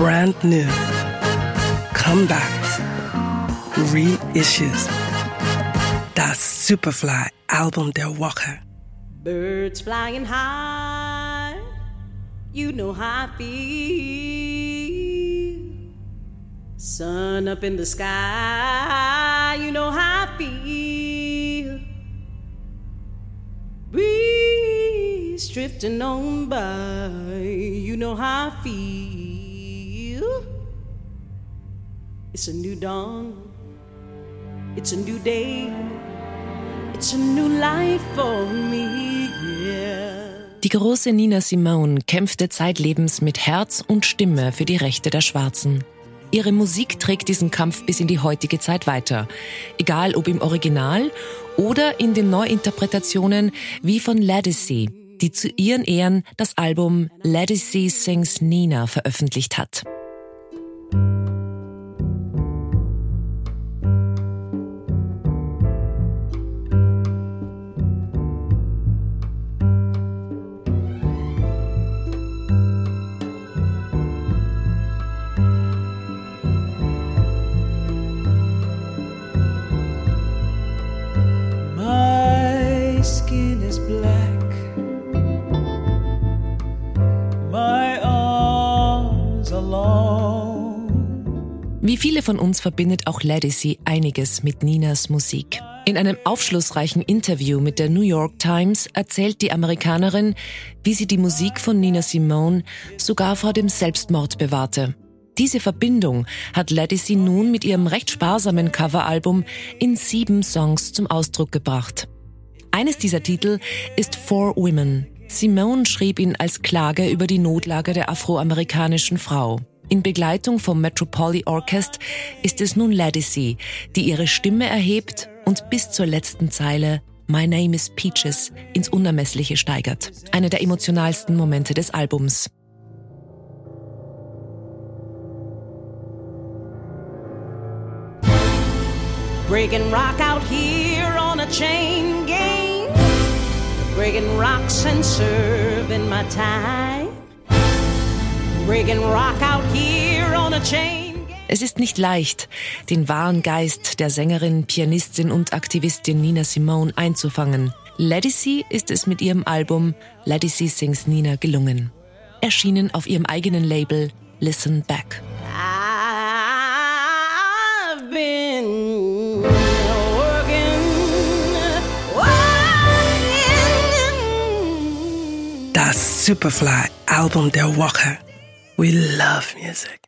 brand new, comebacks, reissues. That Superfly Album der Woche. Birds flying high, you know how I feel. Sun up in the sky, you know how I feel. Breeze drifting on by, you know how I feel. It's a new dawn, it's a new day, it's a new life for me, yeah. Die große Nina Simone kämpfte zeitlebens mit Herz und Stimme für die Rechte der Schwarzen. Ihre Musik trägt diesen Kampf bis in die heutige Zeit weiter, egal ob im Original oder in den Neuinterpretationen wie von Ledisi, die zu ihren Ehren das Album Ledisi Sings Nina veröffentlicht hat. Skin is black. My arms are. Wie viele von uns verbindet auch Ledisi einiges mit Ninas Musik. In einem aufschlussreichen Interview mit der New York Times erzählt die Amerikanerin, wie sie die Musik von Nina Simone sogar vor dem Selbstmord bewahrte. Diese Verbindung hat Ledisi nun mit ihrem recht sparsamen Coveralbum in sieben Songs zum Ausdruck gebracht. Eines dieser Titel ist For Women. Simone schrieb ihn als Klage über die Notlage der afroamerikanischen Frau. In Begleitung vom Metropolis Orchest ist es nun Ledisi, die ihre Stimme erhebt und bis zur letzten Zeile My Name is Peaches ins Unermessliche steigert. Einer der emotionalsten Momente des Albums. Breaking rock out here on a chain gang. Breaking rocks and serving my time. Breaking rock out here on a chain. Es ist nicht leicht, den wahren Geist der Sängerin, Pianistin und Aktivistin Nina Simone einzufangen. Ledisi ist es mit ihrem Album Ledisi Sings Nina gelungen. Erschienen auf ihrem eigenen Label Listen Back. Das Superfly Album der Woche. We love music.